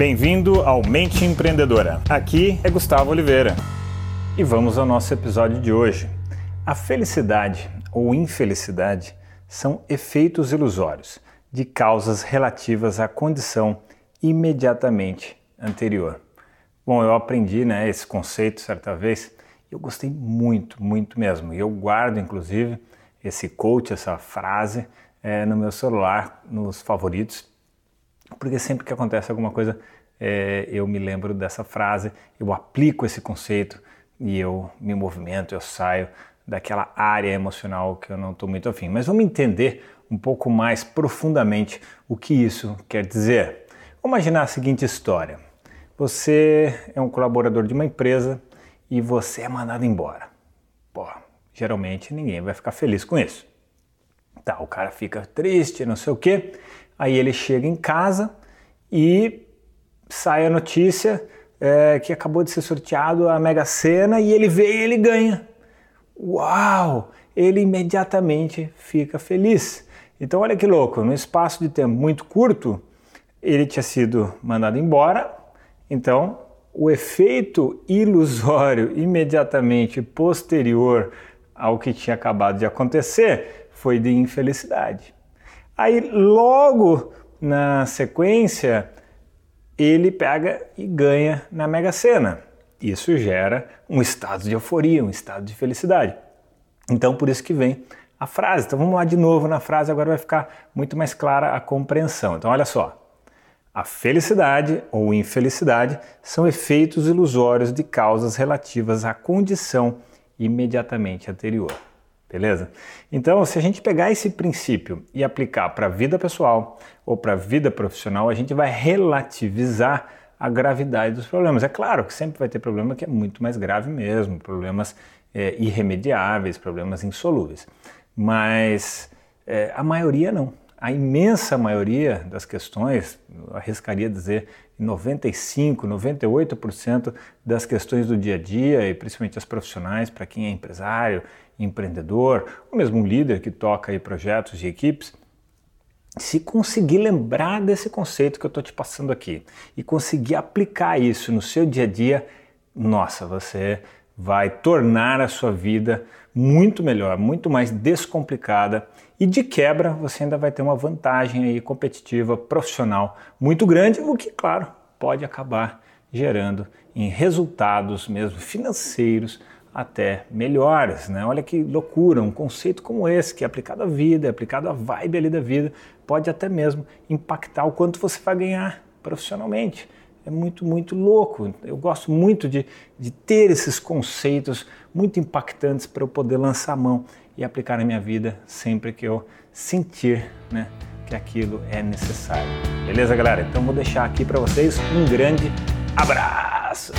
Bem-vindo ao Mente Empreendedora. Aqui é Gustavo Oliveira. E vamos ao nosso episódio de hoje. A felicidade ou infelicidade são efeitos ilusórios de causas relativas à condição imediatamente anterior. Bom, eu aprendi né, esse conceito certa vez e eu gostei muito, muito mesmo. E eu guardo, inclusive, esse coach, essa frase é, no meu celular, nos favoritos, porque sempre que acontece alguma coisa, é, eu me lembro dessa frase, eu aplico esse conceito e eu me movimento, eu saio daquela área emocional que eu não estou muito afim. Mas vamos entender um pouco mais profundamente o que isso quer dizer. Vamos imaginar a seguinte história: você é um colaborador de uma empresa e você é mandado embora. Pô, geralmente ninguém vai ficar feliz com isso. Tá, o cara fica triste, não sei o quê. Aí ele chega em casa e sai a notícia é, que acabou de ser sorteado a Mega Sena e ele vê e ele ganha. Uau! Ele imediatamente fica feliz. Então olha que louco, num espaço de tempo muito curto, ele tinha sido mandado embora, então o efeito ilusório imediatamente posterior ao que tinha acabado de acontecer foi de infelicidade. Aí, logo na sequência, ele pega e ganha na Mega Sena. Isso gera um estado de euforia, um estado de felicidade. Então, por isso que vem a frase. Então, vamos lá de novo na frase, agora vai ficar muito mais clara a compreensão. Então, olha só. A felicidade ou infelicidade são efeitos ilusórios de causas relativas à condição imediatamente anterior. Beleza? Então, se a gente pegar esse princípio e aplicar para a vida pessoal ou para a vida profissional, a gente vai relativizar a gravidade dos problemas. É claro que sempre vai ter problema que é muito mais grave mesmo, problemas é, irremediáveis, problemas insolúveis. Mas é, a maioria não. A imensa maioria das questões, arriscaria dizer 95, 98% das questões do dia a dia e principalmente as profissionais, para quem é empresário, empreendedor, ou mesmo um líder que toca aí projetos e equipes, se conseguir lembrar desse conceito que eu estou te passando aqui e conseguir aplicar isso no seu dia a dia, nossa, você vai tornar a sua vida muito melhor, muito mais descomplicada e de quebra você ainda vai ter uma vantagem aí competitiva, profissional muito grande, o que, claro, pode acabar gerando em resultados mesmo financeiros até melhores, né? Olha que loucura, um conceito como esse, que é aplicado à vida, é aplicado à vibe ali da vida, pode até mesmo impactar o quanto você vai ganhar profissionalmente. É muito, muito louco. Eu gosto muito de, de ter esses conceitos muito impactantes para eu poder lançar a mão e aplicar na minha vida sempre que eu sentir né, que aquilo é necessário. Beleza, galera? Então vou deixar aqui para vocês um grande abraço!